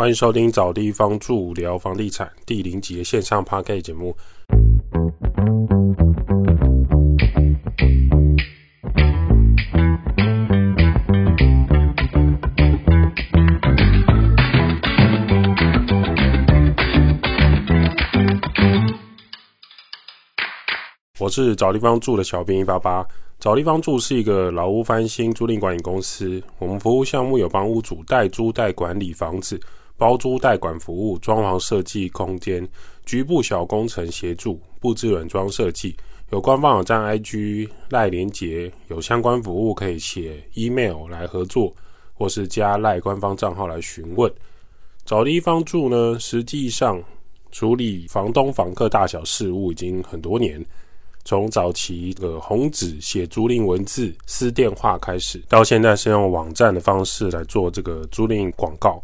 欢迎收听找地方住聊房地产第零集的线上 p a r k 节目。我是找地方住的小编一八八。找地方住是一个老屋翻新租赁管理公司，我们服务项目有帮屋主代租代管理房子、包租代管服务、装潢设计空间、局部小工程协助、布置软装设计。有官方网站 IG 赖连结，有相关服务可以写 email 来合作，或是加赖官方账号来询问。找地方住呢，实际上处理房东房客大小事务已经很多年。从早期的红纸写租赁文字、私电话开始，到现在是用网站的方式来做这个租赁广告。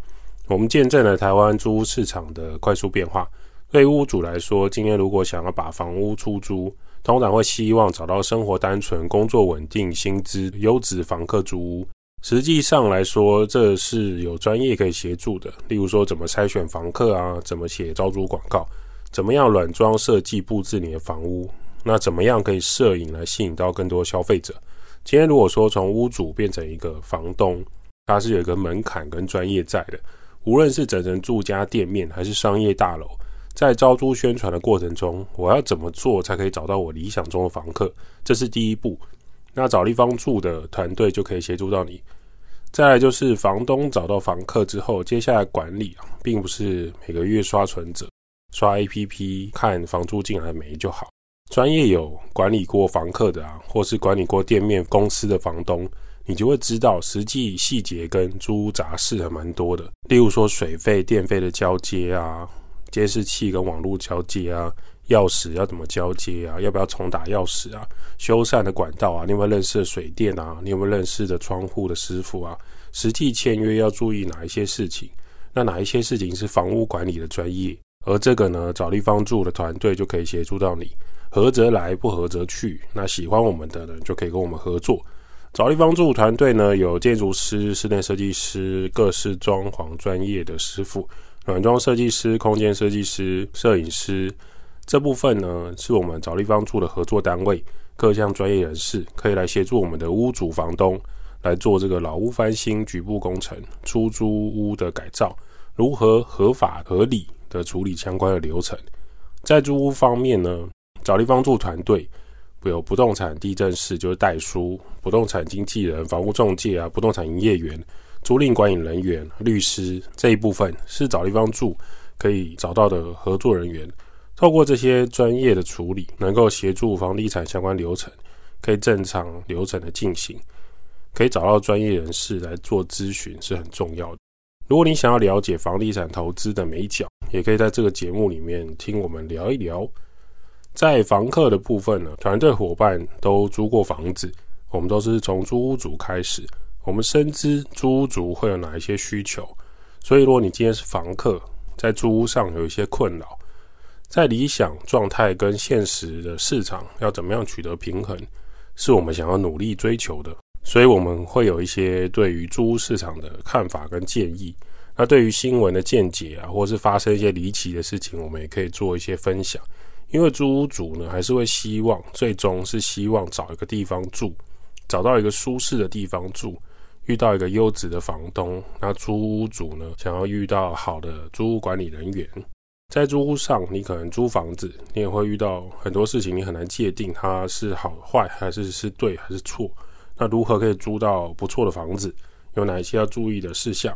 我们见证了台湾租屋市场的快速变化。对屋主来说，今天如果想要把房屋出租，通常会希望找到生活单纯、工作稳定、薪资优质房客租屋。实际上来说，这是有专业可以协助的。例如说，怎么筛选房客啊？怎么写招租广告？怎么样软装设计布置你的房屋？那怎么样可以摄影来吸引到更多消费者？今天如果说从屋主变成一个房东，它是有一个门槛跟专业在的。无论是整成住家店面还是商业大楼，在招租宣传的过程中，我要怎么做才可以找到我理想中的房客？这是第一步。那找地方住的团队就可以协助到你。再来就是房东找到房客之后，接下来管理啊，并不是每个月刷存折、刷 APP 看房租进来没就好。专业有管理过房客的啊，或是管理过店面公司的房东，你就会知道实际细节跟租屋杂事还蛮多的。例如说水费、电费的交接啊，监视器跟网络交接啊，钥匙要怎么交接啊，要不要重打钥匙啊，修缮的管道啊，你有没有认识的水电啊，你有没有认识的窗户的师傅啊？实际签约要注意哪一些事情？那哪一些事情是房屋管理的专业？而这个呢，找地方住的团队就可以协助到你。合则来，不合则去。那喜欢我们的人就可以跟我们合作。找地方住团队呢，有建筑师、室内设计师、各式装潢专业的师傅、软装设计师、空间设计师、摄影师。这部分呢，是我们找地方住的合作单位，各项专业人士可以来协助我们的屋主、房东来做这个老屋翻新、局部工程、出租屋的改造，如何合法合理的处理相关的流程。在租屋方面呢？找地方住团队，有不动产地震室就是代书，不动产经纪人、房屋中介啊，不动产营业员、租赁管理人员、律师这一部分是找地方住可以找到的合作人员。透过这些专业的处理，能够协助房地产相关流程可以正常流程的进行，可以找到专业人士来做咨询是很重要的。如果你想要了解房地产投资的美角，也可以在这个节目里面听我们聊一聊。在房客的部分呢，团队伙伴都租过房子，我们都是从租屋主开始，我们深知租屋主会有哪一些需求，所以如果你今天是房客，在租屋上有一些困扰，在理想状态跟现实的市场要怎么样取得平衡，是我们想要努力追求的，所以我们会有一些对于租屋市场的看法跟建议，那对于新闻的见解啊，或是发生一些离奇的事情，我们也可以做一些分享。因为租屋主呢，还是会希望最终是希望找一个地方住，找到一个舒适的地方住，遇到一个优质的房东。那租屋主呢，想要遇到好的租屋管理人员。在租屋上，你可能租房子，你也会遇到很多事情，你很难界定它是好坏，还是是对还是错。那如何可以租到不错的房子？有哪一些要注意的事项？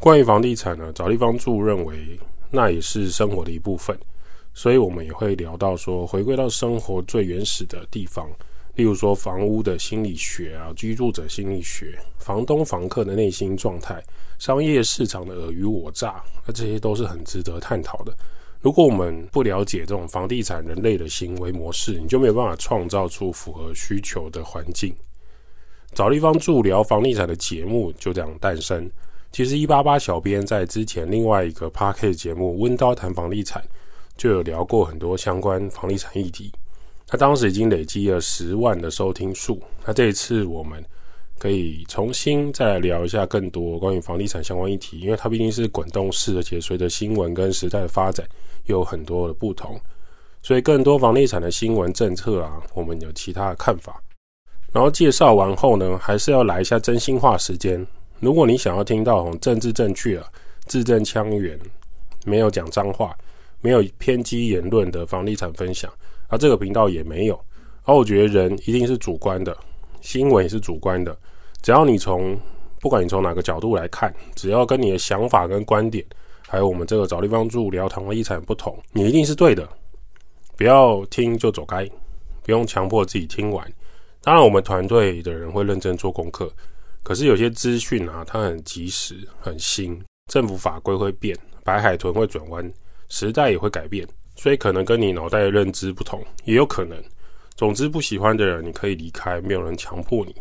关于房地产呢，找地方住，认为那也是生活的一部分。所以，我们也会聊到说，回归到生活最原始的地方，例如说房屋的心理学啊，居住者心理学，房东房客的内心状态，商业市场的尔虞我诈，那这些都是很值得探讨的。如果我们不了解这种房地产人类的行为模式，你就没有办法创造出符合需求的环境。找地方住聊房地产的节目就这样诞生。其实一八八小编在之前另外一个 p a r k 节目《温刀谈房地产》。就有聊过很多相关房地产议题，他当时已经累积了十万的收听数。那这一次我们可以重新再来聊一下更多关于房地产相关议题，因为它毕竟是滚动式，而且随着新闻跟时代的发展，有很多的不同，所以更多房地产的新闻政策啊，我们有其他的看法。然后介绍完后呢，还是要来一下真心话时间。如果你想要听到政治正确、字正腔圆、没有讲脏话、没有偏激言论的房地产分享，而这个频道也没有。而我觉得人一定是主观的，新闻也是主观的。只要你从不管你从哪个角度来看，只要跟你的想法跟观点，还有我们这个找地方住聊堂的地产不同，你一定是对的。不要听就走开，不用强迫自己听完。当然，我们团队的人会认真做功课。可是有些资讯啊，它很及时、很新，政府法规会变，白海豚会转弯，时代也会改变，所以可能跟你脑袋的认知不同，也有可能。总之，不喜欢的人你可以离开，没有人强迫你。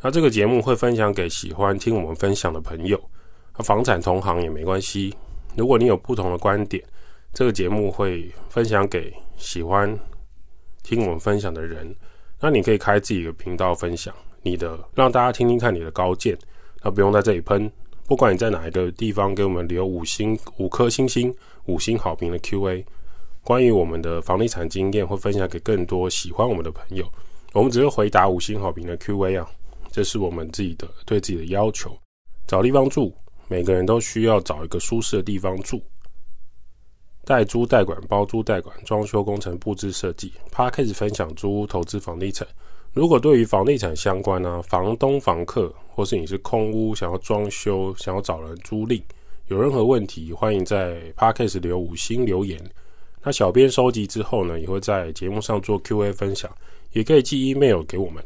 那这个节目会分享给喜欢听我们分享的朋友，那房产同行也没关系。如果你有不同的观点，这个节目会分享给喜欢听我们分享的人。那你可以开自己的频道分享你的，让大家听听看你的高见。那不用在这里喷，不管你在哪一个地方给我们留五星五颗星星五星好评的 Q&A，关于我们的房地产经验会分享给更多喜欢我们的朋友。我们只会回答五星好评的 Q&A 啊。这是我们自己的对自己的要求。找地方住，每个人都需要找一个舒适的地方住。代租代管、包租代管、装修工程、布置设计。他开始分享租屋投资房地产。如果对于房地产相关呢，房东、房客，或是你是空屋想要装修、想要找人租赁，有任何问题，欢迎在 Podcast 留五星留言。那小编收集之后呢，也会在节目上做 Q&A 分享，也可以寄 email 给我们。